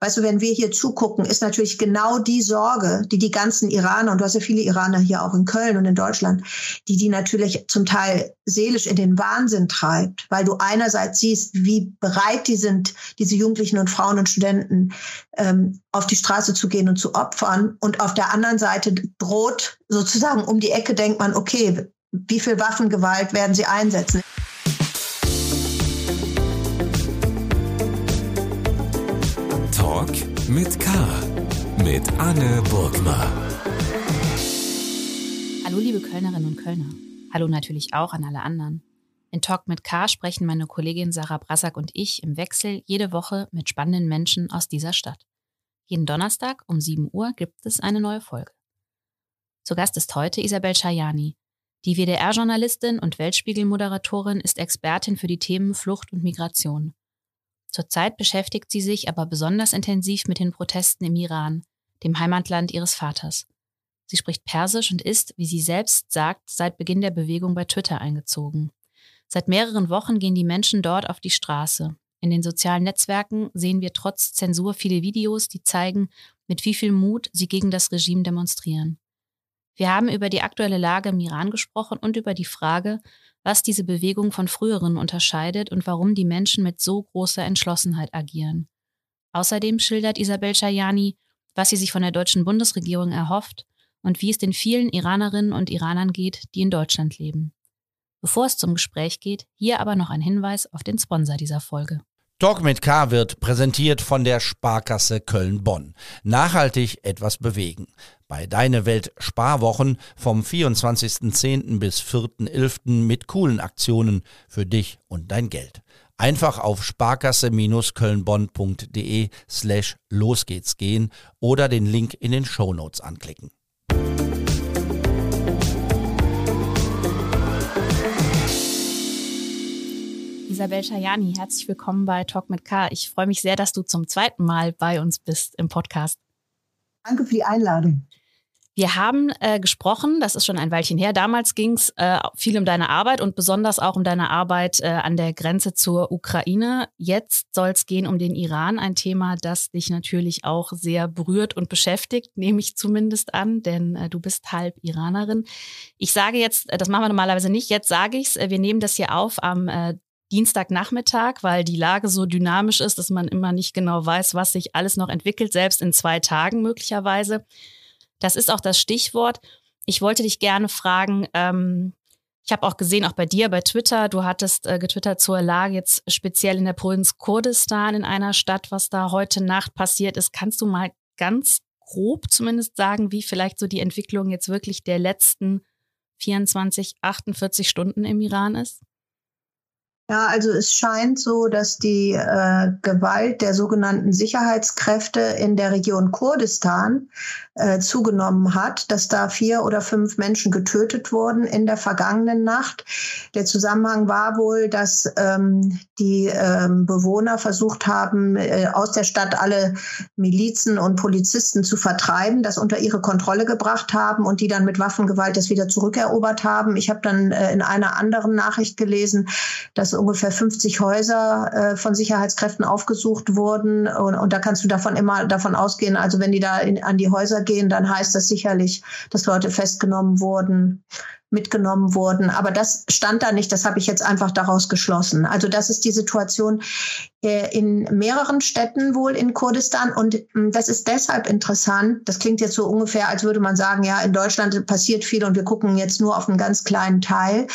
weißt du, wenn wir hier zugucken, ist natürlich genau die Sorge, die die ganzen Iraner, und du hast ja viele Iraner hier auch in Köln und in Deutschland, die die natürlich zum Teil seelisch in den Wahnsinn treibt, weil du einerseits siehst, wie bereit die sind, diese Jugendlichen und Frauen und Studenten ähm, auf die Straße zu gehen und zu opfern. Und auf der anderen Seite droht sozusagen um die Ecke, denkt man, okay, wie viel Waffengewalt werden sie einsetzen? Mit K. Mit Anne Burgner. Hallo, liebe Kölnerinnen und Kölner. Hallo natürlich auch an alle anderen. In Talk mit K sprechen meine Kollegin Sarah Brassack und ich im Wechsel jede Woche mit spannenden Menschen aus dieser Stadt. Jeden Donnerstag um 7 Uhr gibt es eine neue Folge. Zu Gast ist heute Isabel Schajani. Die WDR-Journalistin und Weltspiegel-Moderatorin ist Expertin für die Themen Flucht und Migration. Zurzeit beschäftigt sie sich aber besonders intensiv mit den Protesten im Iran, dem Heimatland ihres Vaters. Sie spricht Persisch und ist, wie sie selbst sagt, seit Beginn der Bewegung bei Twitter eingezogen. Seit mehreren Wochen gehen die Menschen dort auf die Straße. In den sozialen Netzwerken sehen wir trotz Zensur viele Videos, die zeigen, mit wie viel Mut sie gegen das Regime demonstrieren. Wir haben über die aktuelle Lage im Iran gesprochen und über die Frage, was diese Bewegung von früheren unterscheidet und warum die Menschen mit so großer Entschlossenheit agieren. Außerdem schildert Isabel Schajani, was sie sich von der deutschen Bundesregierung erhofft und wie es den vielen Iranerinnen und Iranern geht, die in Deutschland leben. Bevor es zum Gespräch geht, hier aber noch ein Hinweis auf den Sponsor dieser Folge. Talk mit K wird präsentiert von der Sparkasse Köln-Bonn. Nachhaltig etwas bewegen. Bei Deine Welt Sparwochen vom 24.10. bis 4.11. mit coolen Aktionen für dich und dein Geld. Einfach auf sparkasse-kölnbonn.de slash los geht's gehen oder den Link in den Shownotes anklicken. Isabel Schajani, herzlich willkommen bei Talk mit K. Ich freue mich sehr, dass du zum zweiten Mal bei uns bist im Podcast. Danke für die Einladung. Wir haben äh, gesprochen, das ist schon ein Weilchen her. Damals ging es äh, viel um deine Arbeit und besonders auch um deine Arbeit äh, an der Grenze zur Ukraine. Jetzt soll es gehen um den Iran, ein Thema, das dich natürlich auch sehr berührt und beschäftigt, nehme ich zumindest an, denn äh, du bist halb Iranerin. Ich sage jetzt, äh, das machen wir normalerweise nicht, jetzt sage ich es, äh, wir nehmen das hier auf am Dienstagnachmittag, weil die Lage so dynamisch ist, dass man immer nicht genau weiß, was sich alles noch entwickelt, selbst in zwei Tagen möglicherweise. Das ist auch das Stichwort. Ich wollte dich gerne fragen, ähm, ich habe auch gesehen, auch bei dir bei Twitter, du hattest äh, getwittert zur Lage jetzt speziell in der Provinz Kurdistan in einer Stadt, was da heute Nacht passiert ist. Kannst du mal ganz grob zumindest sagen, wie vielleicht so die Entwicklung jetzt wirklich der letzten 24, 48 Stunden im Iran ist? Ja, also es scheint so, dass die äh, Gewalt der sogenannten Sicherheitskräfte in der Region Kurdistan äh, zugenommen hat, dass da vier oder fünf Menschen getötet wurden in der vergangenen Nacht. Der Zusammenhang war wohl, dass ähm, die ähm, Bewohner versucht haben, äh, aus der Stadt alle Milizen und Polizisten zu vertreiben, das unter ihre Kontrolle gebracht haben und die dann mit Waffengewalt das wieder zurückerobert haben. Ich habe dann äh, in einer anderen Nachricht gelesen, dass ungefähr 50 Häuser äh, von Sicherheitskräften aufgesucht wurden. Und, und, da kannst du davon immer davon ausgehen, also wenn die da in, an die Häuser gehen, dann heißt das sicherlich, dass Leute festgenommen wurden, mitgenommen wurden. Aber das stand da nicht, das habe ich jetzt einfach daraus geschlossen. Also das ist die Situation äh, in mehreren Städten wohl in Kurdistan. Und hm, das ist deshalb interessant. Das klingt jetzt so ungefähr, als würde man sagen, ja, in Deutschland passiert viel und wir gucken jetzt nur auf einen ganz kleinen Teil.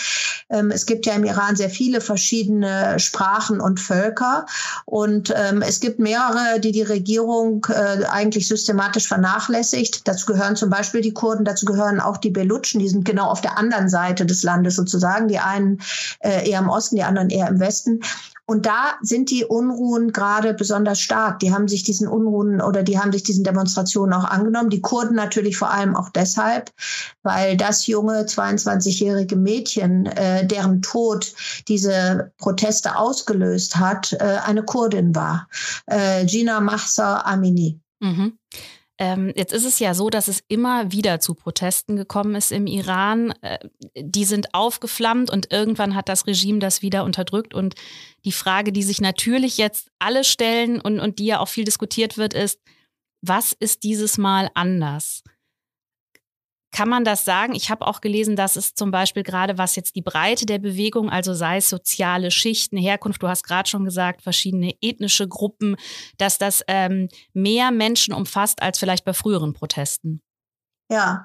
Ähm, es gibt ja im Iran sehr viele verschiedene Sprachen und Völker. Und ähm, es gibt mehrere, die die Regierung äh, eigentlich systematisch vernachlässigt. Dazu gehören zum Beispiel die Kurden, dazu gehören auch die Belutschen, die sind genau auf der anderen Seite des Landes sozusagen. Die einen äh, eher im Osten, die anderen eher im Westen. Und da sind die Unruhen gerade besonders stark. Die haben sich diesen Unruhen oder die haben sich diesen Demonstrationen auch angenommen. Die Kurden natürlich vor allem auch deshalb, weil das junge 22-jährige Mädchen, äh, deren Tod diese Proteste ausgelöst hat, äh, eine Kurdin war. Äh, Gina Mahsa Amini. Mhm. Ähm, jetzt ist es ja so, dass es immer wieder zu Protesten gekommen ist im Iran. Äh, die sind aufgeflammt und irgendwann hat das Regime das wieder unterdrückt. Und die Frage, die sich natürlich jetzt alle stellen und, und die ja auch viel diskutiert wird, ist, was ist dieses Mal anders? Kann man das sagen? Ich habe auch gelesen, dass es zum Beispiel gerade was jetzt die Breite der Bewegung, also sei es soziale Schichten, Herkunft, du hast gerade schon gesagt, verschiedene ethnische Gruppen, dass das ähm, mehr Menschen umfasst als vielleicht bei früheren Protesten. Ja,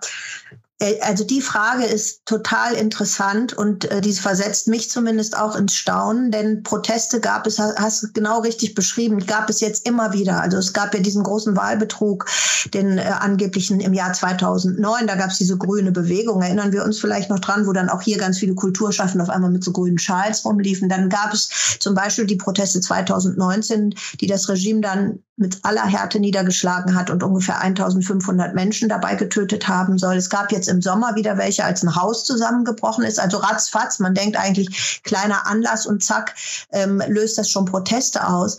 also die Frage ist total interessant und äh, die versetzt mich zumindest auch ins Staunen, denn Proteste gab es, hast du genau richtig beschrieben, gab es jetzt immer wieder. Also es gab ja diesen großen Wahlbetrug, den äh, angeblichen im Jahr 2009, da gab es diese grüne Bewegung, erinnern wir uns vielleicht noch dran, wo dann auch hier ganz viele Kulturschaffende auf einmal mit so grünen Schals rumliefen. Dann gab es zum Beispiel die Proteste 2019, die das Regime dann mit aller Härte niedergeschlagen hat und ungefähr 1500 Menschen dabei getötet haben soll. Es gab jetzt im Sommer wieder welche, als ein Haus zusammengebrochen ist. Also ratzfatz, man denkt eigentlich kleiner Anlass und zack, ähm, löst das schon Proteste aus.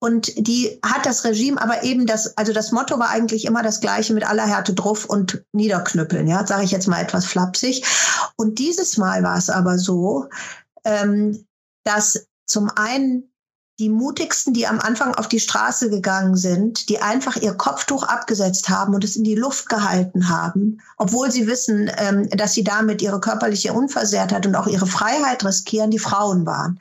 Und die hat das Regime aber eben das, also das Motto war eigentlich immer das gleiche mit aller Härte drauf und niederknüppeln, ja, sage ich jetzt mal etwas flapsig. Und dieses Mal war es aber so, ähm, dass zum einen die mutigsten, die am Anfang auf die Straße gegangen sind, die einfach ihr Kopftuch abgesetzt haben und es in die Luft gehalten haben, obwohl sie wissen, ähm, dass sie damit ihre körperliche Unversehrtheit und auch ihre Freiheit riskieren, die Frauen waren.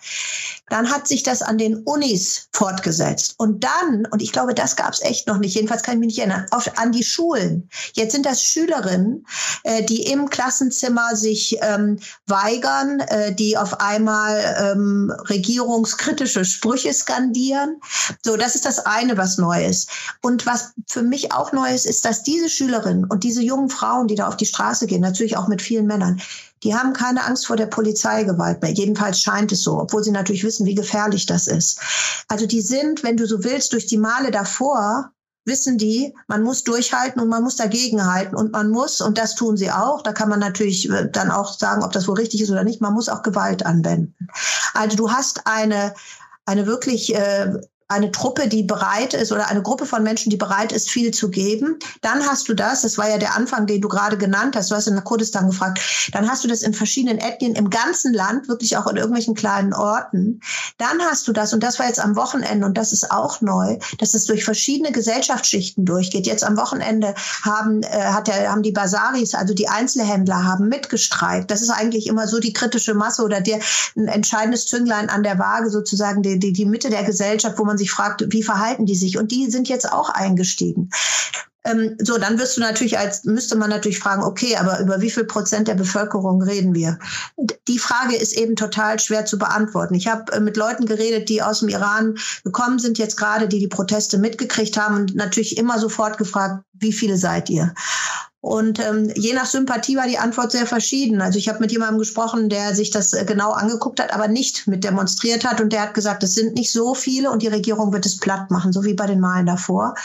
Dann hat sich das an den Unis fortgesetzt. Und dann, und ich glaube, das gab es echt noch nicht, jedenfalls kann ich mich nicht erinnern, auf, an die Schulen. Jetzt sind das Schülerinnen, äh, die im Klassenzimmer sich ähm, weigern, äh, die auf einmal ähm, regierungskritische Sprüche skandieren. So, das ist das eine, was neu ist. Und was für mich auch neu ist, ist, dass diese Schülerinnen und diese jungen Frauen, die da auf die Straße gehen, natürlich auch mit vielen Männern, die haben keine Angst vor der Polizeigewalt mehr. Jedenfalls scheint es so, obwohl sie natürlich wissen, wie gefährlich das ist. Also die sind, wenn du so willst, durch die Male davor wissen die, man muss durchhalten und man muss dagegenhalten und man muss, und das tun sie auch, da kann man natürlich äh, dann auch sagen, ob das wohl richtig ist oder nicht, man muss auch Gewalt anwenden. Also du hast eine, eine wirklich äh, eine Truppe, die bereit ist oder eine Gruppe von Menschen, die bereit ist, viel zu geben. Dann hast du das, das war ja der Anfang, den du gerade genannt hast, du hast in Kurdistan gefragt, dann hast du das in verschiedenen Ethnien im ganzen Land, wirklich auch in irgendwelchen kleinen Orten. Dann hast du das, und das war jetzt am Wochenende, und das ist auch neu, dass es durch verschiedene Gesellschaftsschichten durchgeht. Jetzt am Wochenende haben, äh, hat der, haben die Basaris, also die Einzelhändler, haben mitgestreikt. Das ist eigentlich immer so die kritische Masse oder der ein entscheidendes Zünglein an der Waage, sozusagen die, die, die Mitte der Gesellschaft, wo man sich fragt, wie verhalten die sich? Und die sind jetzt auch eingestiegen. Ähm, so, dann wirst du natürlich als, müsste man natürlich fragen, okay, aber über wie viel Prozent der Bevölkerung reden wir? Die Frage ist eben total schwer zu beantworten. Ich habe äh, mit Leuten geredet, die aus dem Iran gekommen sind, jetzt gerade, die die Proteste mitgekriegt haben und natürlich immer sofort gefragt, wie viele seid ihr? Und ähm, je nach Sympathie war die Antwort sehr verschieden. Also ich habe mit jemandem gesprochen, der sich das äh, genau angeguckt hat, aber nicht mit demonstriert hat. Und der hat gesagt, es sind nicht so viele und die Regierung wird es platt machen, so wie bei den Malen davor.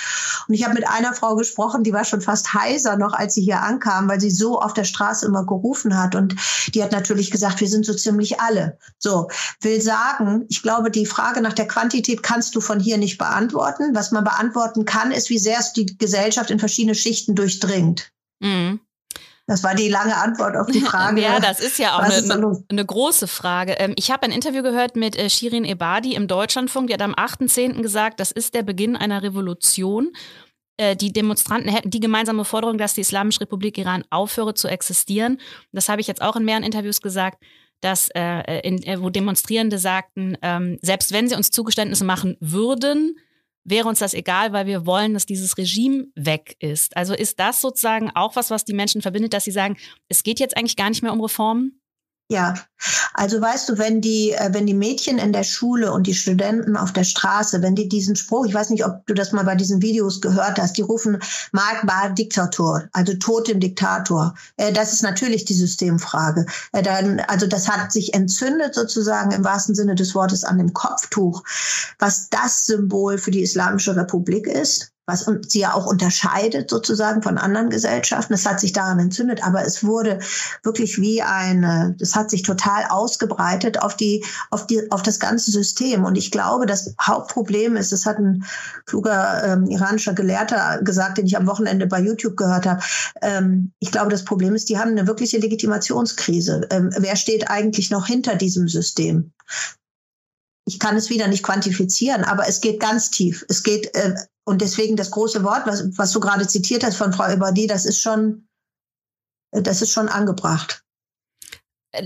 Und ich habe mit einer Frau gesprochen, die war schon fast heiser noch, als sie hier ankam, weil sie so auf der Straße immer gerufen hat. Und die hat natürlich gesagt, wir sind so ziemlich alle. So, will sagen, ich glaube, die Frage nach der Quantität kannst du von hier nicht beantworten. Was man beantworten kann, ist, wie sehr es die Gesellschaft in verschiedene Schichten durchdringt. Mhm. Das war die lange Antwort auf die Frage. ja, das ist ja auch eine, eine, eine, große Frage. Ähm, ich habe ein Interview gehört mit äh, Shirin Ebadi im Deutschlandfunk. Die hat am 8.10. gesagt, das ist der Beginn einer Revolution. Äh, die Demonstranten hätten die gemeinsame Forderung, dass die Islamische Republik Iran aufhöre zu existieren. Das habe ich jetzt auch in mehreren Interviews gesagt, dass äh, in, wo Demonstrierende sagten, ähm, selbst wenn sie uns Zugeständnisse machen würden, wäre uns das egal, weil wir wollen, dass dieses Regime weg ist. Also ist das sozusagen auch was, was die Menschen verbindet, dass sie sagen, es geht jetzt eigentlich gar nicht mehr um Reformen? Ja, also weißt du, wenn die, äh, wenn die Mädchen in der Schule und die Studenten auf der Straße, wenn die diesen Spruch, ich weiß nicht, ob du das mal bei diesen Videos gehört hast, die rufen Magbar Diktator, also Tod dem Diktator. Äh, das ist natürlich die Systemfrage. Äh, dann, also das hat sich entzündet sozusagen im wahrsten Sinne des Wortes an dem Kopftuch, was das Symbol für die Islamische Republik ist. Was sie ja auch unterscheidet sozusagen von anderen Gesellschaften. Es hat sich daran entzündet, aber es wurde wirklich wie eine, es hat sich total ausgebreitet auf die, auf die, auf das ganze System. Und ich glaube, das Hauptproblem ist, es hat ein kluger ähm, iranischer Gelehrter gesagt, den ich am Wochenende bei YouTube gehört habe. Ähm, ich glaube, das Problem ist, die haben eine wirkliche Legitimationskrise. Ähm, wer steht eigentlich noch hinter diesem System? Ich kann es wieder nicht quantifizieren, aber es geht ganz tief. Es geht, äh, und deswegen das große Wort, was, was du gerade zitiert hast von Frau Ebadi, das ist schon, das ist schon angebracht.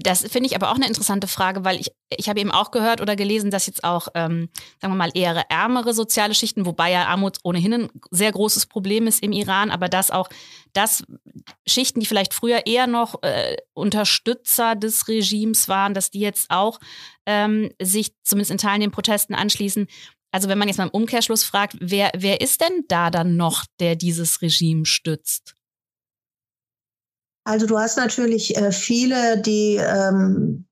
Das finde ich aber auch eine interessante Frage, weil ich, ich habe eben auch gehört oder gelesen, dass jetzt auch, ähm, sagen wir mal, eher ärmere soziale Schichten, wobei ja Armut ohnehin ein sehr großes Problem ist im Iran, aber dass auch das Schichten, die vielleicht früher eher noch äh, Unterstützer des Regimes waren, dass die jetzt auch ähm, sich zumindest in Teilen den Protesten anschließen. Also wenn man jetzt mal im Umkehrschluss fragt, wer, wer ist denn da dann noch, der dieses Regime stützt? Also du hast natürlich äh, viele, die ähm,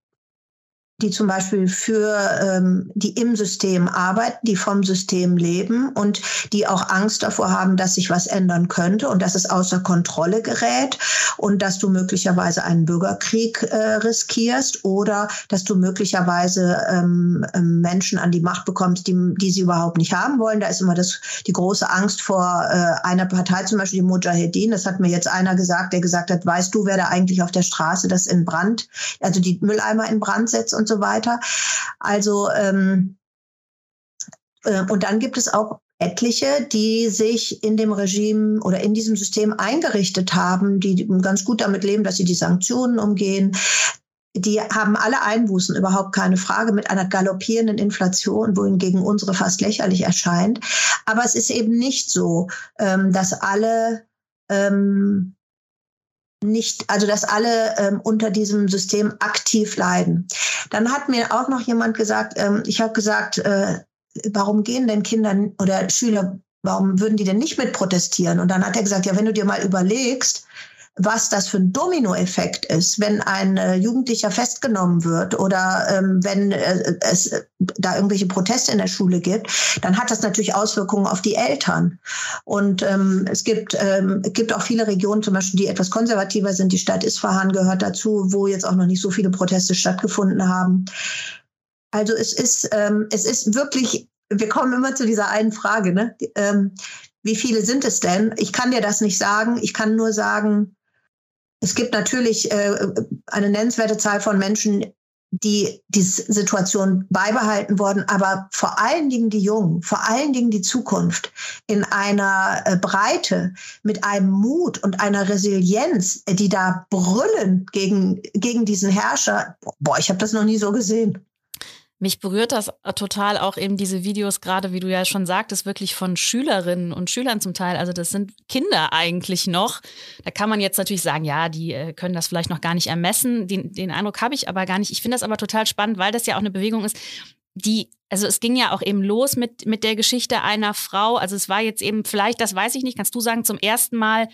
die zum Beispiel für ähm, die im System arbeiten, die vom System leben und die auch Angst davor haben, dass sich was ändern könnte und dass es außer Kontrolle gerät und dass du möglicherweise einen Bürgerkrieg äh, riskierst oder dass du möglicherweise ähm, ähm, Menschen an die Macht bekommst, die, die sie überhaupt nicht haben wollen. Da ist immer das, die große Angst vor äh, einer Partei, zum Beispiel die Mujahedin. Das hat mir jetzt einer gesagt, der gesagt hat, weißt du, wer da eigentlich auf der Straße das in Brand, also die Mülleimer in Brand setzt so weiter. Also ähm, äh, und dann gibt es auch etliche, die sich in dem Regime oder in diesem System eingerichtet haben, die ganz gut damit leben, dass sie die Sanktionen umgehen. Die haben alle Einbußen, überhaupt keine Frage, mit einer galoppierenden Inflation, wohingegen unsere fast lächerlich erscheint. Aber es ist eben nicht so, ähm, dass alle ähm, nicht, also dass alle ähm, unter diesem System aktiv leiden. Dann hat mir auch noch jemand gesagt, ähm, ich habe gesagt, äh, warum gehen denn Kinder oder Schüler, warum würden die denn nicht mit protestieren? Und dann hat er gesagt, ja, wenn du dir mal überlegst, was das für ein Dominoeffekt ist, wenn ein äh, Jugendlicher festgenommen wird oder ähm, wenn äh, es äh, da irgendwelche Proteste in der Schule gibt, dann hat das natürlich Auswirkungen auf die Eltern. Und ähm, es gibt, ähm, gibt auch viele Regionen, zum Beispiel, die etwas konservativer sind. Die Stadt Isfahan gehört dazu, wo jetzt auch noch nicht so viele Proteste stattgefunden haben. Also es ist, ähm, es ist wirklich, wir kommen immer zu dieser einen Frage, ne? Ähm, wie viele sind es denn? Ich kann dir das nicht sagen. Ich kann nur sagen, es gibt natürlich äh, eine nennenswerte Zahl von Menschen, die diese Situation beibehalten worden, aber vor allen Dingen die Jungen, vor allen Dingen die Zukunft in einer äh, Breite, mit einem Mut und einer Resilienz, die da brüllen gegen, gegen diesen Herrscher. Boah, ich habe das noch nie so gesehen. Mich berührt das total auch eben diese Videos, gerade wie du ja schon sagtest, wirklich von Schülerinnen und Schülern zum Teil. Also das sind Kinder eigentlich noch. Da kann man jetzt natürlich sagen, ja, die äh, können das vielleicht noch gar nicht ermessen. Den, den Eindruck habe ich aber gar nicht. Ich finde das aber total spannend, weil das ja auch eine Bewegung ist, die, also es ging ja auch eben los mit, mit der Geschichte einer Frau. Also es war jetzt eben vielleicht, das weiß ich nicht, kannst du sagen, zum ersten Mal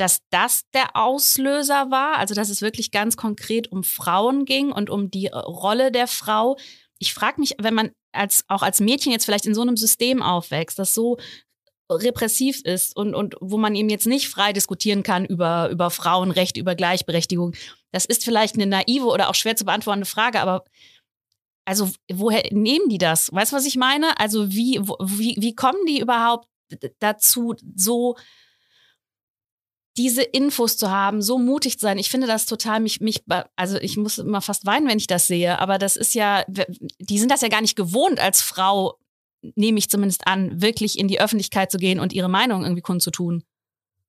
dass das der Auslöser war, also dass es wirklich ganz konkret um Frauen ging und um die Rolle der Frau. Ich frage mich, wenn man als auch als Mädchen jetzt vielleicht in so einem System aufwächst, das so repressiv ist und, und wo man eben jetzt nicht frei diskutieren kann über, über Frauenrecht, über Gleichberechtigung. Das ist vielleicht eine naive oder auch schwer zu beantwortende Frage, aber also woher nehmen die das? Weißt du, was ich meine? Also wie, wie, wie kommen die überhaupt dazu, so diese Infos zu haben, so mutig zu sein. Ich finde das total mich, mich, also ich muss immer fast weinen, wenn ich das sehe. Aber das ist ja, die sind das ja gar nicht gewohnt, als Frau, nehme ich zumindest an, wirklich in die Öffentlichkeit zu gehen und ihre Meinung irgendwie kundzutun.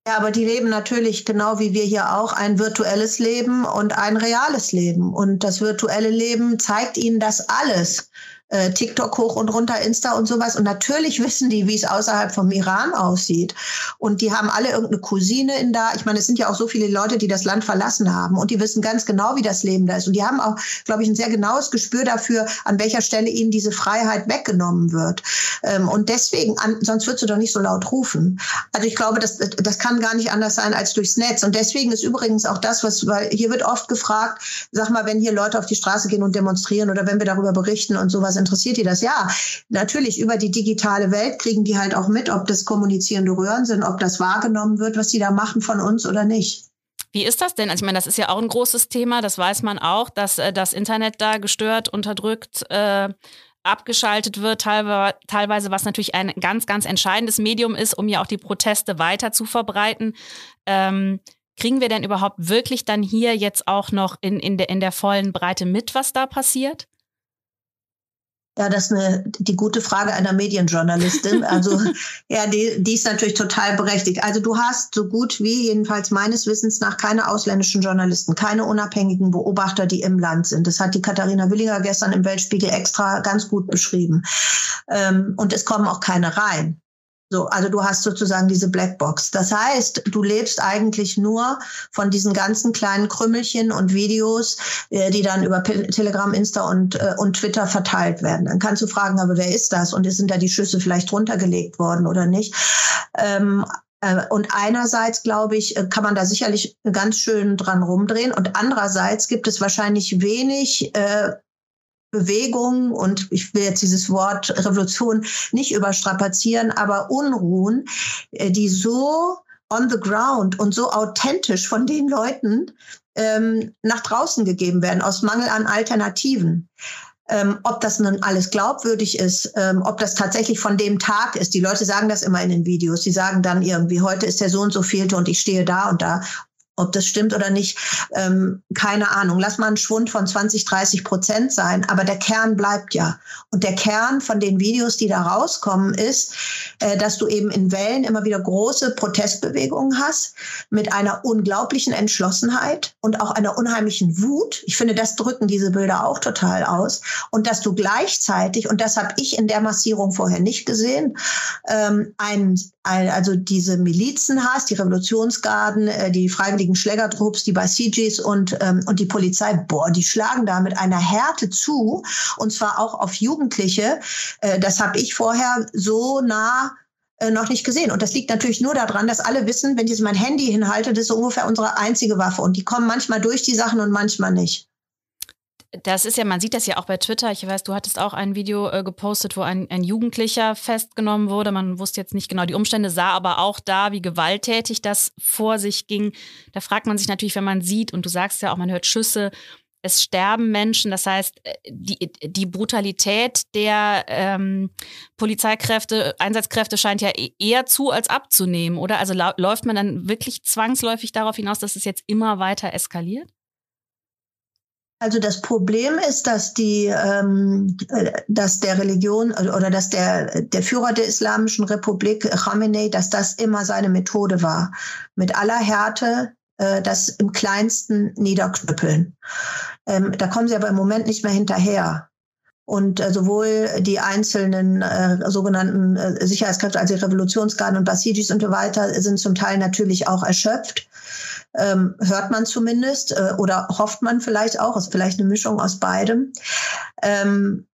Ja, aber die leben natürlich genau wie wir hier auch ein virtuelles Leben und ein reales Leben. Und das virtuelle Leben zeigt ihnen das alles äh, TikTok hoch und runter, Insta und sowas. Und natürlich wissen die, wie es außerhalb vom Iran aussieht. Und die haben alle irgendeine Cousine in da. Ich meine, es sind ja auch so viele Leute, die das Land verlassen haben. Und die wissen ganz genau, wie das Leben da ist. Und die haben auch, glaube ich, ein sehr genaues Gespür dafür, an welcher Stelle ihnen diese Freiheit weggenommen wird. Ähm, und deswegen, an, sonst würdest du doch nicht so laut rufen. Also ich glaube, das, das kann gar nicht anders sein als durchs Netz. Und deswegen ist übrigens auch das, was, weil hier wird oft gefragt, sag mal, wenn hier Leute auf die Straße gehen und demonstrieren oder wenn wir darüber berichten und sowas interessiert die das? Ja, natürlich über die digitale Welt kriegen die halt auch mit, ob das kommunizierende Röhren sind, ob das wahrgenommen wird, was die da machen von uns oder nicht. Wie ist das denn? Also ich meine, das ist ja auch ein großes Thema, das weiß man auch, dass äh, das Internet da gestört, unterdrückt, äh, abgeschaltet wird, teilweise, was natürlich ein ganz, ganz entscheidendes Medium ist, um ja auch die Proteste weiter zu verbreiten. Ähm, kriegen wir denn überhaupt wirklich dann hier jetzt auch noch in, in, der, in der vollen Breite mit, was da passiert? Ja, das ist eine, die gute Frage einer Medienjournalistin. Also, ja, die, die ist natürlich total berechtigt. Also, du hast so gut wie, jedenfalls meines Wissens nach, keine ausländischen Journalisten, keine unabhängigen Beobachter, die im Land sind. Das hat die Katharina Willinger gestern im Weltspiegel extra ganz gut beschrieben. Ähm, und es kommen auch keine rein. So, also du hast sozusagen diese Blackbox. Das heißt, du lebst eigentlich nur von diesen ganzen kleinen Krümmelchen und Videos, äh, die dann über Telegram, Insta und, äh, und Twitter verteilt werden. Dann kannst du fragen, aber wer ist das? Und sind da die Schüsse vielleicht runtergelegt worden oder nicht? Ähm, äh, und einerseits, glaube ich, kann man da sicherlich ganz schön dran rumdrehen. Und andererseits gibt es wahrscheinlich wenig äh, Bewegung und ich will jetzt dieses Wort Revolution nicht überstrapazieren, aber Unruhen, äh, die so on the ground und so authentisch von den Leuten ähm, nach draußen gegeben werden, aus Mangel an Alternativen. Ähm, ob das nun alles glaubwürdig ist, ähm, ob das tatsächlich von dem Tag ist. Die Leute sagen das immer in den Videos. Sie sagen dann irgendwie, heute ist der so und so vielte und ich stehe da und da. Ob das stimmt oder nicht, ähm, keine Ahnung. Lass mal einen Schwund von 20, 30 Prozent sein, aber der Kern bleibt ja. Und der Kern von den Videos, die da rauskommen, ist, äh, dass du eben in Wellen immer wieder große Protestbewegungen hast mit einer unglaublichen Entschlossenheit und auch einer unheimlichen Wut. Ich finde, das drücken diese Bilder auch total aus. Und dass du gleichzeitig, und das habe ich in der Massierung vorher nicht gesehen, ähm, ein, ein, also diese Milizen hast, die Revolutionsgarden, äh, die Freiwilligen ehemaligen Schlägertrupps, die Basijis und, ähm, und die Polizei, boah, die schlagen da mit einer Härte zu und zwar auch auf Jugendliche. Äh, das habe ich vorher so nah äh, noch nicht gesehen. Und das liegt natürlich nur daran, dass alle wissen, wenn ich mein Handy hinhalte, das ist ungefähr unsere einzige Waffe. Und die kommen manchmal durch die Sachen und manchmal nicht. Das ist ja, man sieht das ja auch bei Twitter. Ich weiß, du hattest auch ein Video äh, gepostet, wo ein, ein Jugendlicher festgenommen wurde. Man wusste jetzt nicht genau die Umstände, sah aber auch da, wie gewalttätig das vor sich ging. Da fragt man sich natürlich, wenn man sieht, und du sagst ja auch, man hört Schüsse, es sterben Menschen. Das heißt, äh, die, die Brutalität der ähm, Polizeikräfte, Einsatzkräfte scheint ja e-, eher zu als abzunehmen, oder? Also läuft man dann wirklich zwangsläufig darauf hinaus, dass es jetzt immer weiter eskaliert? Also das Problem ist, dass die, ähm, dass der Religion oder dass der der Führer der Islamischen Republik Khamenei, dass das immer seine Methode war, mit aller Härte äh, das im Kleinsten niederknüppeln. Ähm, da kommen sie aber im Moment nicht mehr hinterher. Und äh, sowohl die einzelnen äh, sogenannten äh, Sicherheitskräfte, also die Revolutionsgarden und Basijis und so weiter, sind zum Teil natürlich auch erschöpft ähm, hört man zumindest äh, oder hofft man vielleicht auch, ist vielleicht eine Mischung aus beidem. Ähm,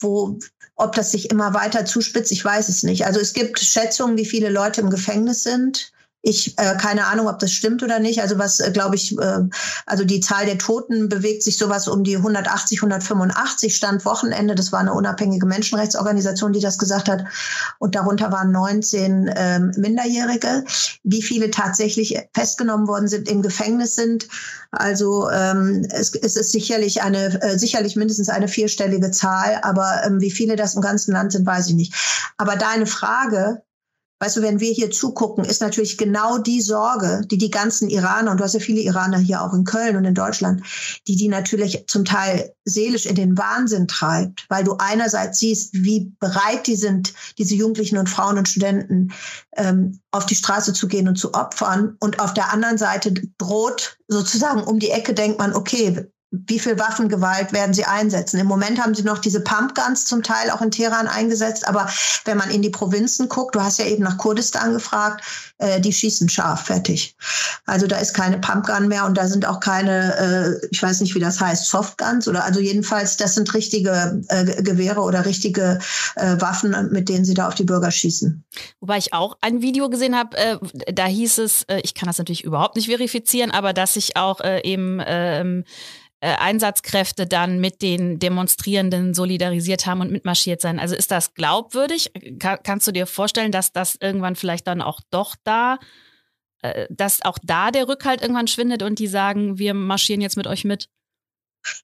wo, ob das sich immer weiter zuspitzt, ich weiß es nicht. Also es gibt Schätzungen, wie viele Leute im Gefängnis sind. Ich äh, keine Ahnung, ob das stimmt oder nicht. Also was äh, glaube ich, äh, also die Zahl der Toten bewegt sich sowas um die 180, 185 Stand Wochenende. Das war eine unabhängige Menschenrechtsorganisation, die das gesagt hat. Und darunter waren 19 ähm, Minderjährige. Wie viele tatsächlich festgenommen worden sind, im Gefängnis sind. Also ähm, es, es ist sicherlich eine, äh, sicherlich mindestens eine vierstellige Zahl. Aber ähm, wie viele das im ganzen Land sind, weiß ich nicht. Aber deine Frage, Weißt du, wenn wir hier zugucken, ist natürlich genau die Sorge, die die ganzen Iraner, und du hast ja viele Iraner hier auch in Köln und in Deutschland, die die natürlich zum Teil seelisch in den Wahnsinn treibt, weil du einerseits siehst, wie bereit die sind, diese Jugendlichen und Frauen und Studenten ähm, auf die Straße zu gehen und zu opfern. Und auf der anderen Seite droht sozusagen um die Ecke, denkt man, okay, wie viel Waffengewalt werden sie einsetzen? Im Moment haben sie noch diese Pumpguns zum Teil auch in Teheran eingesetzt, aber wenn man in die Provinzen guckt, du hast ja eben nach Kurdistan gefragt, äh, die schießen scharf, fertig. Also da ist keine Pumpgun mehr und da sind auch keine, äh, ich weiß nicht, wie das heißt, Softguns oder also jedenfalls, das sind richtige äh, Gewehre oder richtige äh, Waffen, mit denen sie da auf die Bürger schießen. Wobei ich auch ein Video gesehen habe, äh, da hieß es, äh, ich kann das natürlich überhaupt nicht verifizieren, aber dass sich auch eben ähm, äh, Einsatzkräfte dann mit den Demonstrierenden solidarisiert haben und mitmarschiert sein. Also ist das glaubwürdig? Ka kannst du dir vorstellen, dass das irgendwann vielleicht dann auch doch da, äh, dass auch da der Rückhalt irgendwann schwindet und die sagen, wir marschieren jetzt mit euch mit?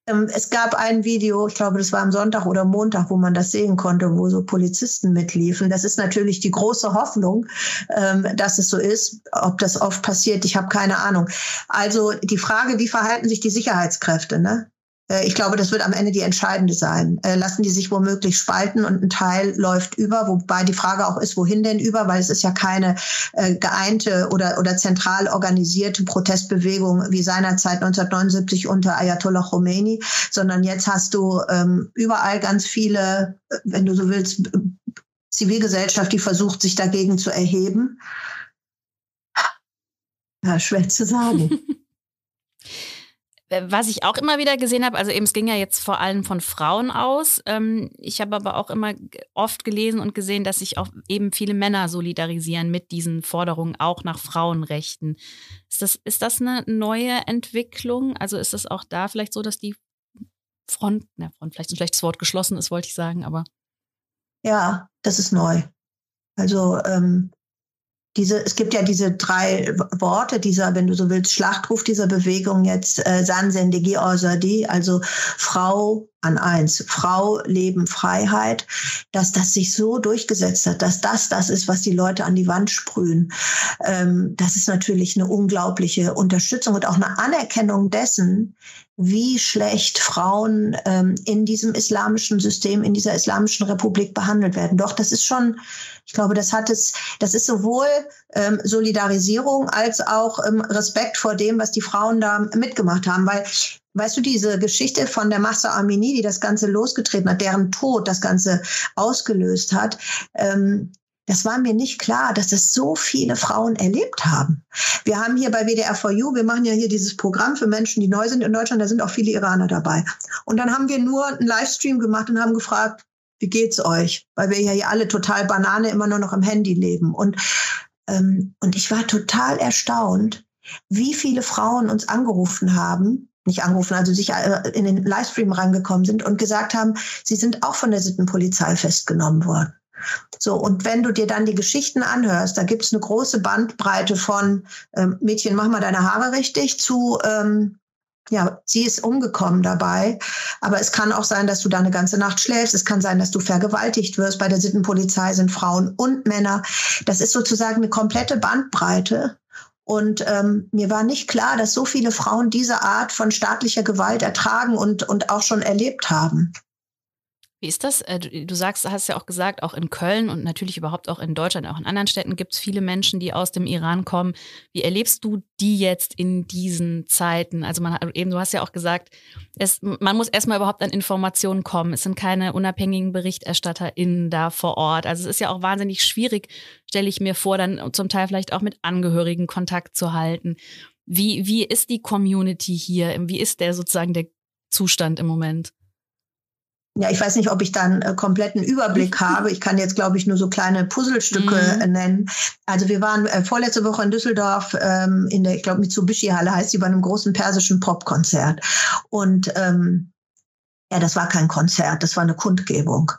Ähm, es gab ein Video, ich glaube, das war am Sonntag oder Montag, wo man das sehen konnte, wo so Polizisten mitliefen. Das ist natürlich die große Hoffnung, ähm, dass es so ist. Ob das oft passiert, ich habe keine Ahnung. Also die Frage, wie verhalten sich die Sicherheitskräfte? Ne? Äh, ich glaube, das wird am Ende die entscheidende sein. Äh, lassen die sich womöglich spalten und ein Teil läuft über, wobei die Frage auch ist, wohin denn über, weil es ist ja keine äh, geeinte oder, oder zentral organisierte Protestbewegung wie seinerzeit 1979 unter Ayatollah Khomeini, sondern jetzt hast du ähm, überall ganz viele, wenn du so willst, Zivilgesellschaft, die versucht, sich dagegen zu erheben. Ja, schwer zu sagen. Was ich auch immer wieder gesehen habe, also eben es ging ja jetzt vor allem von Frauen aus. Ähm, ich habe aber auch immer oft gelesen und gesehen, dass sich auch eben viele Männer solidarisieren mit diesen Forderungen auch nach Frauenrechten. Ist das, ist das eine neue Entwicklung? Also ist es auch da vielleicht so, dass die Front, na, Front vielleicht ein schlechtes Wort geschlossen ist, wollte ich sagen, aber. Ja, das ist neu. Also ähm, diese, es gibt ja diese drei Worte dieser, wenn du so willst, Schlachtruf dieser Bewegung jetzt, äh, Sansendegi Ozadi, also Frau an eins, Frau, Leben, Freiheit, dass das sich so durchgesetzt hat, dass das das ist, was die Leute an die Wand sprühen. Ähm, das ist natürlich eine unglaubliche Unterstützung und auch eine Anerkennung dessen, wie schlecht Frauen ähm, in diesem islamischen System, in dieser islamischen Republik behandelt werden. Doch, das ist schon, ich glaube, das hat es, das ist sowohl ähm, Solidarisierung als auch ähm, Respekt vor dem, was die Frauen da mitgemacht haben. Weil, weißt du, diese Geschichte von der Massa Amini, die das Ganze losgetreten hat, deren Tod das Ganze ausgelöst hat, ähm, das war mir nicht klar, dass das so viele Frauen erlebt haben. Wir haben hier bei WDR4U, wir machen ja hier dieses Programm für Menschen, die neu sind in Deutschland, da sind auch viele Iraner dabei. Und dann haben wir nur einen Livestream gemacht und haben gefragt, wie geht's euch? Weil wir ja hier alle total Banane immer nur noch im Handy leben. Und, ähm, und ich war total erstaunt, wie viele Frauen uns angerufen haben, nicht angerufen, also sich äh, in den Livestream rangekommen sind und gesagt haben, sie sind auch von der Sittenpolizei festgenommen worden. So, und wenn du dir dann die Geschichten anhörst, da gibt es eine große Bandbreite von ähm, Mädchen, mach mal deine Haare richtig zu ähm, ja, sie ist umgekommen dabei. Aber es kann auch sein, dass du da eine ganze Nacht schläfst. Es kann sein, dass du vergewaltigt wirst. Bei der Sittenpolizei sind Frauen und Männer. Das ist sozusagen eine komplette Bandbreite. Und ähm, mir war nicht klar, dass so viele Frauen diese Art von staatlicher Gewalt ertragen und, und auch schon erlebt haben. Wie ist das? Äh, du sagst, hast ja auch gesagt, auch in Köln und natürlich überhaupt auch in Deutschland, auch in anderen Städten gibt es viele Menschen, die aus dem Iran kommen. Wie erlebst du die jetzt in diesen Zeiten? Also man hat eben, du hast ja auch gesagt, es, man muss erstmal überhaupt an Informationen kommen. Es sind keine unabhängigen BerichterstatterInnen da vor Ort. Also es ist ja auch wahnsinnig schwierig, stelle ich mir vor, dann zum Teil vielleicht auch mit Angehörigen Kontakt zu halten. Wie, wie ist die Community hier? Wie ist der sozusagen der Zustand im Moment? Ja, ich weiß nicht, ob ich dann äh, kompletten Überblick habe. Ich kann jetzt, glaube ich, nur so kleine Puzzlestücke mhm. Äh, nennen. Also wir waren äh, vorletzte Woche in Düsseldorf ähm, in der, ich glaube, Mitsubishi-Halle heißt sie, bei einem großen persischen Popkonzert. Und ähm, ja, das war kein Konzert, das war eine Kundgebung.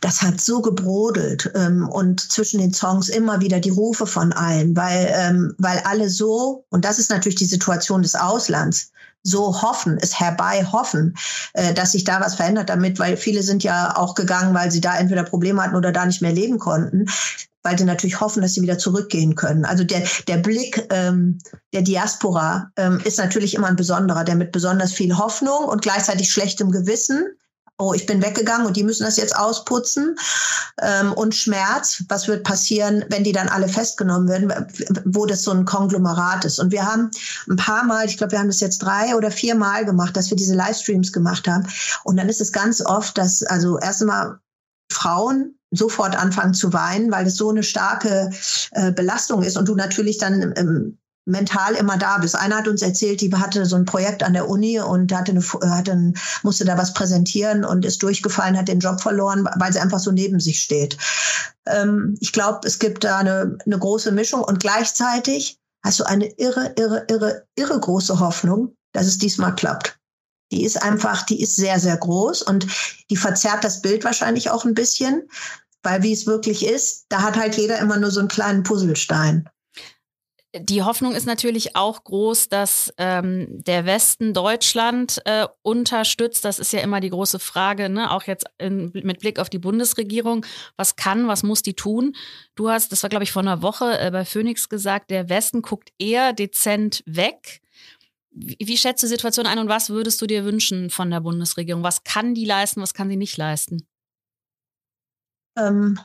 Das hat so gebrodelt ähm, und zwischen den Songs immer wieder die Rufe von allen, weil, ähm, weil alle so, und das ist natürlich die Situation des Auslands, so hoffen, es herbei hoffen, äh, dass sich da was verändert damit, weil viele sind ja auch gegangen, weil sie da entweder Probleme hatten oder da nicht mehr leben konnten weil sie natürlich hoffen, dass sie wieder zurückgehen können. Also der, der Blick ähm, der Diaspora ähm, ist natürlich immer ein besonderer, der mit besonders viel Hoffnung und gleichzeitig schlechtem Gewissen oh, ich bin weggegangen und die müssen das jetzt ausputzen. Ähm, und Schmerz, was wird passieren, wenn die dann alle festgenommen werden, wo das so ein Konglomerat ist. Und wir haben ein paar Mal, ich glaube, wir haben das jetzt drei oder vier Mal gemacht, dass wir diese Livestreams gemacht haben. Und dann ist es ganz oft, dass, also erst einmal Frauen sofort anfangen zu weinen, weil es so eine starke äh, Belastung ist und du natürlich dann ähm, mental immer da bist. Einer hat uns erzählt, die hatte so ein Projekt an der Uni und hatte eine, hatte ein, musste da was präsentieren und ist durchgefallen, hat den Job verloren, weil sie einfach so neben sich steht. Ähm, ich glaube, es gibt da eine, eine große Mischung und gleichzeitig hast du eine irre, irre, irre, irre große Hoffnung, dass es diesmal klappt. Die ist einfach, die ist sehr, sehr groß und die verzerrt das Bild wahrscheinlich auch ein bisschen, weil wie es wirklich ist, da hat halt jeder immer nur so einen kleinen Puzzlestein die Hoffnung ist natürlich auch groß, dass ähm, der Westen Deutschland äh, unterstützt. Das ist ja immer die große Frage, ne? auch jetzt in, mit Blick auf die Bundesregierung. Was kann, was muss die tun? Du hast, das war glaube ich vor einer Woche äh, bei Phoenix gesagt, der Westen guckt eher dezent weg. Wie, wie schätzt du die Situation ein und was würdest du dir wünschen von der Bundesregierung? Was kann die leisten, was kann sie nicht leisten? Ähm,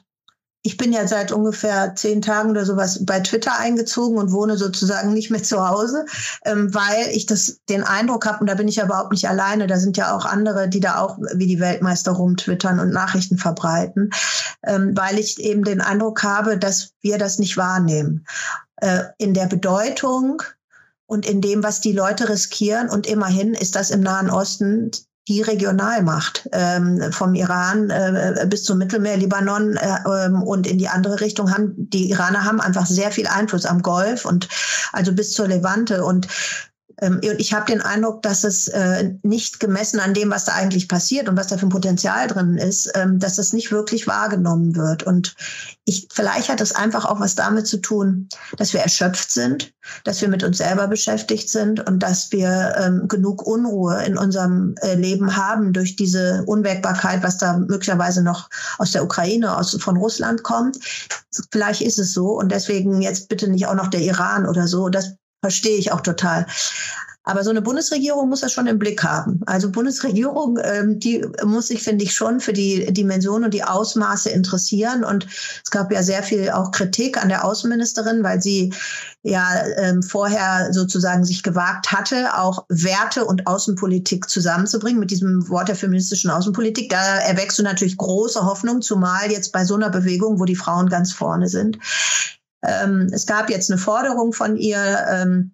ich bin ja seit ungefähr zehn Tagen oder sowas bei Twitter eingezogen und wohne sozusagen nicht mehr zu Hause, ähm, weil ich das den Eindruck habe, und da bin ich ja überhaupt nicht alleine, da sind ja auch andere, die da auch wie die Weltmeister rumtwittern und Nachrichten verbreiten, ähm, weil ich eben den Eindruck habe, dass wir das nicht wahrnehmen. Äh, in der Bedeutung und in dem, was die Leute riskieren. Und immerhin ist das im Nahen Osten die Regionalmacht ähm, vom Iran äh, bis zum Mittelmeer, Libanon äh, ähm, und in die andere Richtung haben die Iraner haben einfach sehr viel Einfluss am Golf und also bis zur Levante. Und ähm, ich habe den Eindruck, dass es äh, nicht gemessen an dem, was da eigentlich passiert und was da für ein Potenzial drin ist, ähm, dass das nicht wirklich wahrgenommen wird. Und ich, vielleicht hat es einfach auch was damit zu tun, dass wir erschöpft sind, dass wir mit uns selber beschäftigt sind und dass wir ähm, genug Unruhe in unserem äh, Leben haben durch diese Unwägbarkeit, was da möglicherweise noch aus der Ukraine, aus, von Russland kommt. Vielleicht ist es so und deswegen jetzt bitte nicht auch noch der Iran oder so. Das verstehe ich auch total. Aber so eine Bundesregierung muss das schon im Blick haben. Also Bundesregierung, ähm, die muss sich, finde ich, schon für die Dimension und die Ausmaße interessieren. Und es gab ja sehr viel auch Kritik an der Außenministerin, weil sie ja ähm, vorher sozusagen sich gewagt hatte, auch Werte und Außenpolitik zusammenzubringen mit diesem Wort der feministischen Außenpolitik. Da erwächst du natürlich große Hoffnung, zumal jetzt bei so einer Bewegung, wo die Frauen ganz vorne sind. Ähm, es gab jetzt eine Forderung von ihr, ähm,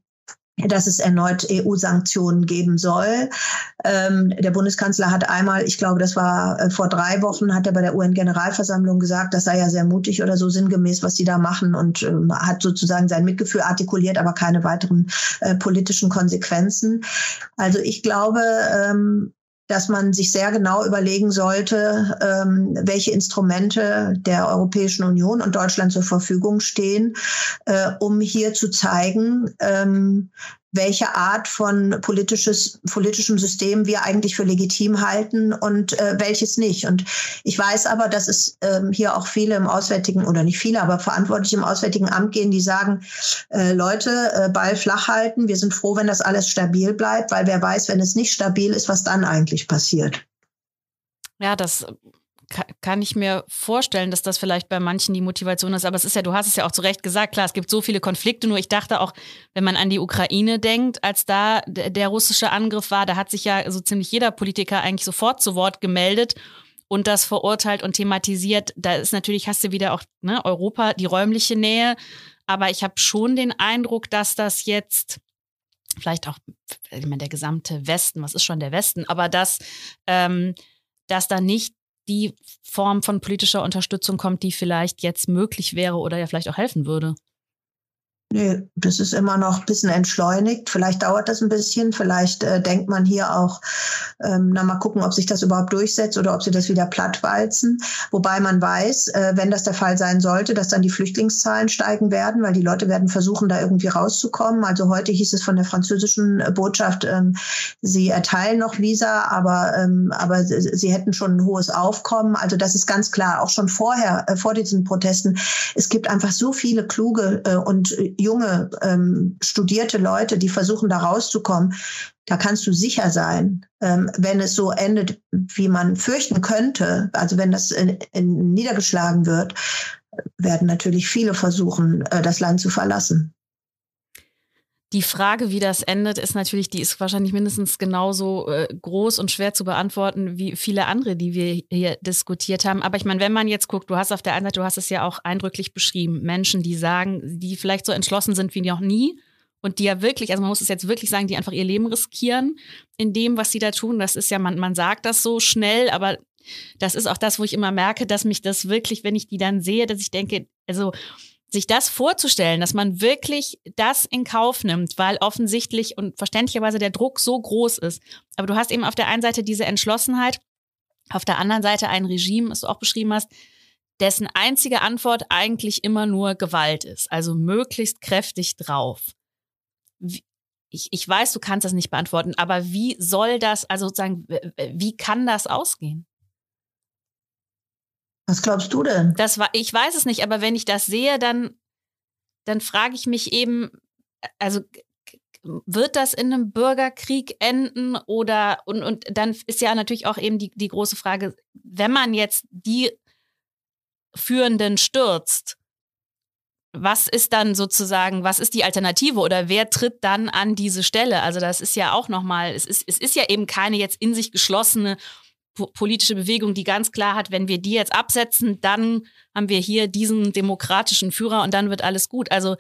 dass es erneut EU-Sanktionen geben soll. Ähm, der Bundeskanzler hat einmal, ich glaube, das war äh, vor drei Wochen, hat er bei der UN-Generalversammlung gesagt, das sei ja sehr mutig oder so sinngemäß, was sie da machen und ähm, hat sozusagen sein Mitgefühl artikuliert, aber keine weiteren äh, politischen Konsequenzen. Also ich glaube, ähm, dass man sich sehr genau überlegen sollte, ähm, welche Instrumente der Europäischen Union und Deutschland zur Verfügung stehen, äh, um hier zu zeigen, ähm, welche Art von politisches, politischem System wir eigentlich für legitim halten und äh, welches nicht. Und ich weiß aber, dass es ähm, hier auch viele im Auswärtigen, oder nicht viele, aber verantwortlich im Auswärtigen Amt gehen, die sagen, äh, Leute, äh, Ball flach halten, wir sind froh, wenn das alles stabil bleibt, weil wer weiß, wenn es nicht stabil ist, was dann eigentlich passiert. Ja, das kann ich mir vorstellen, dass das vielleicht bei manchen die Motivation ist. Aber es ist ja, du hast es ja auch zu Recht gesagt, klar, es gibt so viele Konflikte. Nur ich dachte auch, wenn man an die Ukraine denkt, als da der russische Angriff war, da hat sich ja so ziemlich jeder Politiker eigentlich sofort zu Wort gemeldet und das verurteilt und thematisiert. Da ist natürlich, hast du wieder auch ne, Europa, die räumliche Nähe. Aber ich habe schon den Eindruck, dass das jetzt vielleicht auch, ich meine, der gesamte Westen, was ist schon der Westen, aber dass, ähm, dass da nicht die Form von politischer Unterstützung kommt, die vielleicht jetzt möglich wäre oder ja vielleicht auch helfen würde? Nee, das ist immer noch ein bisschen entschleunigt. Vielleicht dauert das ein bisschen. Vielleicht äh, denkt man hier auch, ähm, na mal gucken, ob sich das überhaupt durchsetzt oder ob sie das wieder plattwalzen. Wobei man weiß, äh, wenn das der Fall sein sollte, dass dann die Flüchtlingszahlen steigen werden, weil die Leute werden versuchen, da irgendwie rauszukommen. Also heute hieß es von der französischen Botschaft, ähm, sie erteilen noch Visa, aber, ähm, aber sie hätten schon ein hohes Aufkommen. Also das ist ganz klar, auch schon vorher, äh, vor diesen Protesten. Es gibt einfach so viele kluge äh, und junge, ähm, studierte Leute, die versuchen, da rauszukommen, da kannst du sicher sein, ähm, wenn es so endet, wie man fürchten könnte, also wenn das in, in niedergeschlagen wird, werden natürlich viele versuchen, äh, das Land zu verlassen. Die Frage, wie das endet, ist natürlich, die ist wahrscheinlich mindestens genauso äh, groß und schwer zu beantworten wie viele andere, die wir hier diskutiert haben. Aber ich meine, wenn man jetzt guckt, du hast auf der einen Seite, du hast es ja auch eindrücklich beschrieben, Menschen, die sagen, die vielleicht so entschlossen sind wie noch nie und die ja wirklich, also man muss es jetzt wirklich sagen, die einfach ihr Leben riskieren in dem, was sie da tun. Das ist ja, man, man sagt das so schnell, aber das ist auch das, wo ich immer merke, dass mich das wirklich, wenn ich die dann sehe, dass ich denke, also sich das vorzustellen, dass man wirklich das in Kauf nimmt, weil offensichtlich und verständlicherweise der Druck so groß ist. Aber du hast eben auf der einen Seite diese Entschlossenheit, auf der anderen Seite ein Regime, das du auch beschrieben hast, dessen einzige Antwort eigentlich immer nur Gewalt ist, also möglichst kräftig drauf. Ich, ich weiß, du kannst das nicht beantworten, aber wie soll das, also sozusagen, wie kann das ausgehen? Was glaubst du denn? Das war, ich weiß es nicht, aber wenn ich das sehe, dann, dann frage ich mich eben, also wird das in einem Bürgerkrieg enden oder und, und dann ist ja natürlich auch eben die, die große Frage, wenn man jetzt die Führenden stürzt, was ist dann sozusagen, was ist die Alternative oder wer tritt dann an diese Stelle? Also das ist ja auch nochmal, es ist, es ist ja eben keine jetzt in sich geschlossene politische Bewegung, die ganz klar hat, wenn wir die jetzt absetzen, dann haben wir hier diesen demokratischen Führer und dann wird alles gut. Also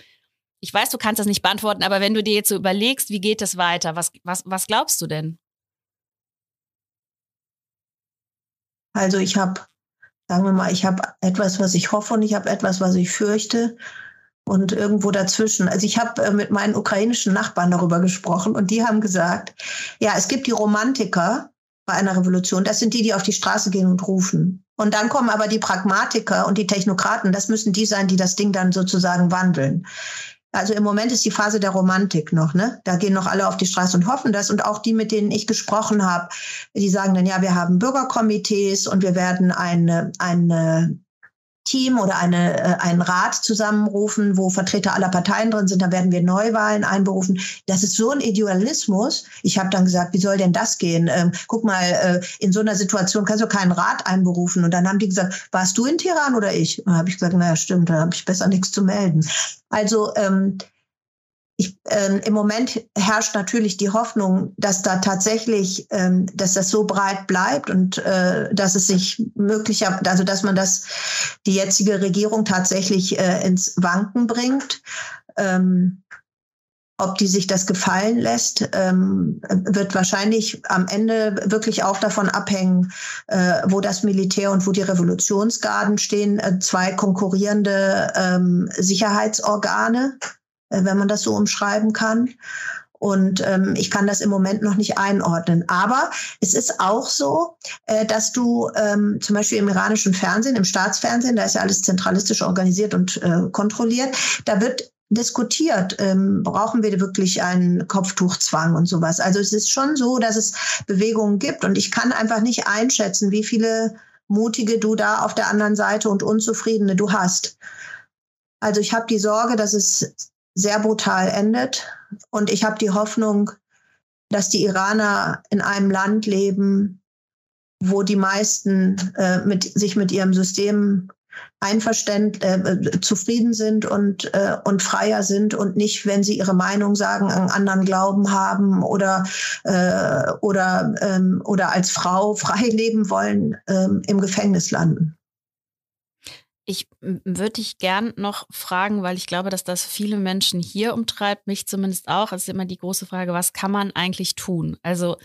ich weiß, du kannst das nicht beantworten, aber wenn du dir jetzt so überlegst, wie geht es weiter, was, was, was glaubst du denn? Also ich habe, sagen wir mal, ich habe etwas, was ich hoffe und ich habe etwas, was ich fürchte und irgendwo dazwischen. Also ich habe äh, mit meinen ukrainischen Nachbarn darüber gesprochen und die haben gesagt, ja, es gibt die Romantiker, bei einer Revolution. Das sind die, die auf die Straße gehen und rufen. Und dann kommen aber die Pragmatiker und die Technokraten. Das müssen die sein, die das Ding dann sozusagen wandeln. Also im Moment ist die Phase der Romantik noch, ne? Da gehen noch alle auf die Straße und hoffen das. Und auch die, mit denen ich gesprochen habe, die sagen dann, ja, wir haben Bürgerkomitees und wir werden eine, eine Team oder eine, äh, einen Rat zusammenrufen, wo Vertreter aller Parteien drin sind. Da werden wir Neuwahlen einberufen. Das ist so ein Idealismus. Ich habe dann gesagt, wie soll denn das gehen? Ähm, guck mal, äh, in so einer Situation kannst du keinen Rat einberufen. Und dann haben die gesagt, warst du in Teheran oder ich? Und dann habe ich gesagt, naja, stimmt, da habe ich besser nichts zu melden. Also ähm, ich, ähm, im Moment herrscht natürlich die Hoffnung, dass da tatsächlich, ähm, dass das so breit bleibt und äh, dass es sich möglicher, also dass man das die jetzige Regierung tatsächlich äh, ins Wanken bringt. Ähm, ob die sich das gefallen lässt, ähm, wird wahrscheinlich am Ende wirklich auch davon abhängen, äh, wo das Militär und wo die Revolutionsgarden stehen. Äh, zwei konkurrierende ähm, Sicherheitsorgane wenn man das so umschreiben kann. Und ähm, ich kann das im Moment noch nicht einordnen. Aber es ist auch so, äh, dass du ähm, zum Beispiel im iranischen Fernsehen, im Staatsfernsehen, da ist ja alles zentralistisch organisiert und äh, kontrolliert, da wird diskutiert, ähm, brauchen wir wirklich einen Kopftuchzwang und sowas. Also es ist schon so, dass es Bewegungen gibt und ich kann einfach nicht einschätzen, wie viele mutige du da auf der anderen Seite und unzufriedene du hast. Also ich habe die Sorge, dass es sehr brutal endet. Und ich habe die Hoffnung, dass die Iraner in einem Land leben, wo die meisten äh, mit, sich mit ihrem System einverständlich äh, zufrieden sind und, äh, und freier sind und nicht, wenn sie ihre Meinung sagen, an anderen Glauben haben oder, äh, oder, ähm, oder als Frau frei leben wollen, ähm, im Gefängnis landen. Ich würde dich gern noch fragen, weil ich glaube, dass das viele Menschen hier umtreibt, mich zumindest auch. Es ist immer die große Frage, was kann man eigentlich tun? Also,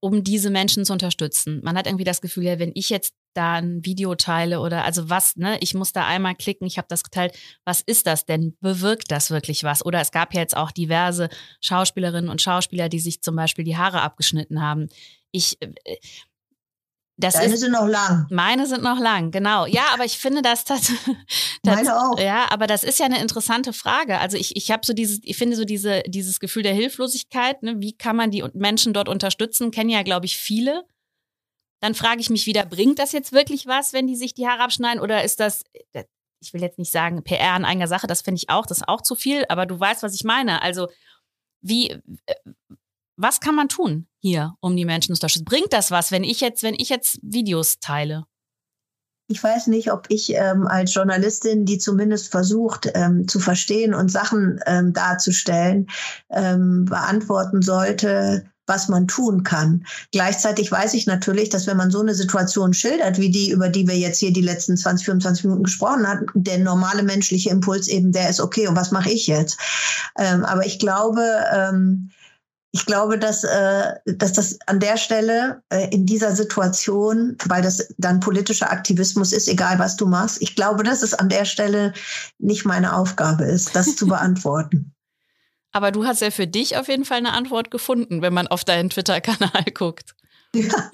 um diese Menschen zu unterstützen. Man hat irgendwie das Gefühl, ja, wenn ich jetzt da ein Video teile oder also was, ne, ich muss da einmal klicken, ich habe das geteilt, was ist das denn? Bewirkt das wirklich was? Oder es gab ja jetzt auch diverse Schauspielerinnen und Schauspieler, die sich zum Beispiel die Haare abgeschnitten haben. Ich, äh, das Deine ist, sind noch lang. Meine sind noch lang, genau. Ja, aber ich finde das, das, das meine auch. Ja, aber das ist ja eine interessante Frage. Also ich, ich habe so dieses, ich finde so diese, dieses Gefühl der Hilflosigkeit. Ne? Wie kann man die Menschen dort unterstützen? Kennen ja, glaube ich, viele. Dann frage ich mich wieder, bringt das jetzt wirklich was, wenn die sich die Haare abschneiden? Oder ist das, ich will jetzt nicht sagen, PR an eigener Sache, das finde ich auch, das ist auch zu viel, aber du weißt, was ich meine. Also, wie, was kann man tun hier, um die Menschen zu unterstützen? Bringt das was, wenn ich jetzt, wenn ich jetzt Videos teile? Ich weiß nicht, ob ich ähm, als Journalistin, die zumindest versucht ähm, zu verstehen und Sachen ähm, darzustellen, ähm, beantworten sollte, was man tun kann. Gleichzeitig weiß ich natürlich, dass wenn man so eine Situation schildert, wie die, über die wir jetzt hier die letzten 20, 25 Minuten gesprochen haben, der normale menschliche Impuls eben der ist, okay, und was mache ich jetzt? Ähm, aber ich glaube, ähm, ich glaube, dass, äh, dass das an der Stelle äh, in dieser Situation, weil das dann politischer Aktivismus ist, egal was du machst, ich glaube, dass es an der Stelle nicht meine Aufgabe ist, das zu beantworten. Aber du hast ja für dich auf jeden Fall eine Antwort gefunden, wenn man auf deinen Twitter-Kanal guckt. Ja,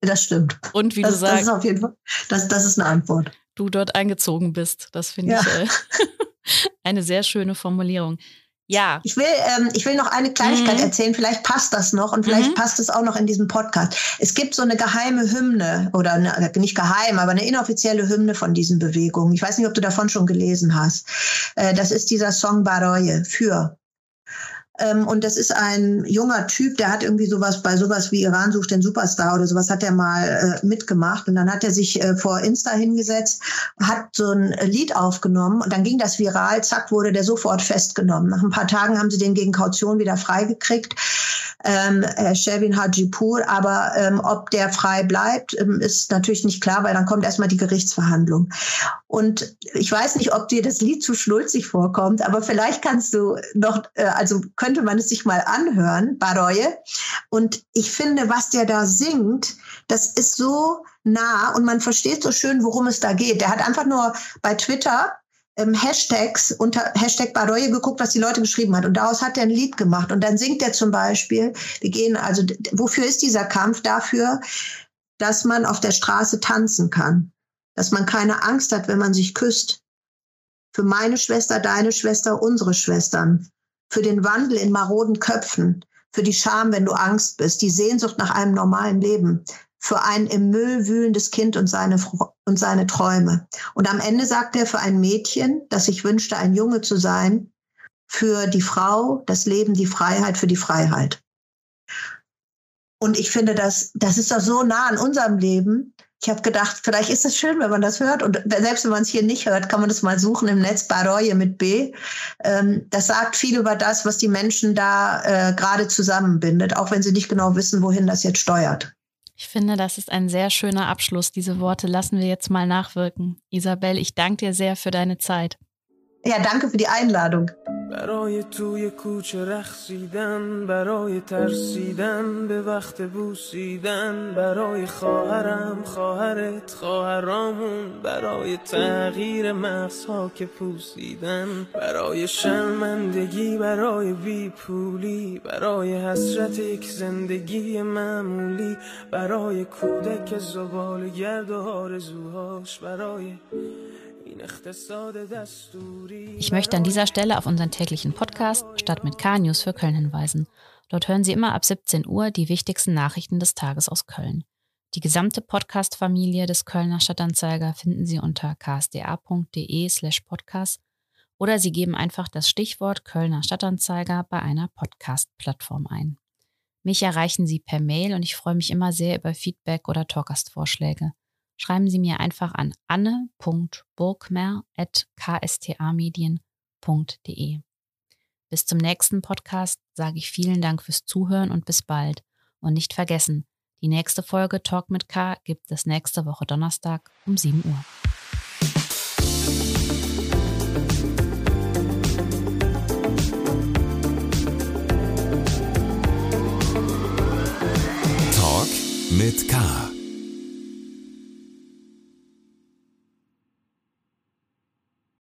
das stimmt. Und wie das, du sagst. Das ist auf jeden Fall, das, das ist eine Antwort. Du dort eingezogen bist. Das finde Ja. ich äh, eine sehr schöne Formulierung. Ja, Ich will, ähm, ich will noch eine Kleinigkeit Mhm. erzählen. Vielleicht passt das noch und vielleicht Mhm. passt es auch noch in diesem Podcast. Es gibt so eine geheime Hymne oder eine, nicht geheim, aber eine inoffizielle Hymne von diesen Bewegungen. Ich weiß nicht, ob du davon schon gelesen hast. Äh, das ist dieser Song Baroye für. Ähm, und das ist ein junger Typ, der hat irgendwie sowas bei sowas wie Iran sucht den Superstar oder sowas hat er mal äh, mitgemacht. Und dann hat er sich äh, vor Insta hingesetzt, hat so ein äh, Lied aufgenommen und dann ging das viral, zack, wurde der sofort festgenommen. Nach ein paar Tagen haben sie den gegen Kaution wieder freigekriegt, ähm, Herr Shelvin Hajipur. Aber ähm, ob der frei bleibt, ähm, ist natürlich nicht klar, weil dann kommt erstmal die Gerichtsverhandlung. Und ich weiß nicht, ob dir das Lied zu schnulzig vorkommt, aber vielleicht kannst du noch, äh, also könnte man es sich mal anhören, Baroye. Und ich finde, was der da singt, das ist so nah und man versteht so schön, worum es da geht. Der hat einfach nur bei Twitter ähm, Hashtags unter Hashtag Baroye geguckt, was die Leute geschrieben hat. Und daraus hat er ein Lied gemacht. Und dann singt er zum Beispiel, wir gehen, also wofür ist dieser Kampf? Dafür, dass man auf der Straße tanzen kann. Dass man keine Angst hat, wenn man sich küsst. Für meine Schwester, deine Schwester, unsere Schwestern. Für den Wandel in maroden Köpfen. Für die Scham, wenn du Angst bist. Die Sehnsucht nach einem normalen Leben. Für ein im Müll wühlendes Kind und seine, und seine Träume. Und am Ende sagt er für ein Mädchen, das sich wünschte, ein Junge zu sein, für die Frau, das Leben, die Freiheit, für die Freiheit. Und ich finde, das, das ist doch so nah an unserem Leben. Ich habe gedacht, vielleicht ist es schön, wenn man das hört. Und selbst wenn man es hier nicht hört, kann man das mal suchen im Netz, Baroye mit B. Ähm, das sagt viel über das, was die Menschen da äh, gerade zusammenbindet, auch wenn sie nicht genau wissen, wohin das jetzt steuert. ich finde, das ist ein sehr schöner Abschluss. Diese Worte lassen wir jetzt mal nachwirken. Isabel, ich danke dir sehr für deine Zeit. Ja, danke für die Einladung. برای توی کوچه رقصیدن برای ترسیدن به وقت بوسیدن برای خواهرم خواهرت خواهرامون برای تغییر مغزها که پوسیدن برای شرمندگی برای بیپولی برای حسرت یک زندگی معمولی برای کودک زبال گرد و آرزوهاش برای Ich möchte an dieser Stelle auf unseren täglichen Podcast Stadt mit K News für Köln hinweisen. Dort hören Sie immer ab 17 Uhr die wichtigsten Nachrichten des Tages aus Köln. Die gesamte Podcast-Familie des Kölner Stadtanzeiger finden Sie unter ksda.de slash podcast oder Sie geben einfach das Stichwort Kölner Stadtanzeiger bei einer Podcast-Plattform ein. Mich erreichen Sie per Mail und ich freue mich immer sehr über Feedback oder Talkgastvorschläge schreiben Sie mir einfach an anne.burgmer.ksta-medien.de. Bis zum nächsten Podcast sage ich vielen Dank fürs Zuhören und bis bald. Und nicht vergessen, die nächste Folge Talk mit K gibt es nächste Woche Donnerstag um 7 Uhr. Talk mit K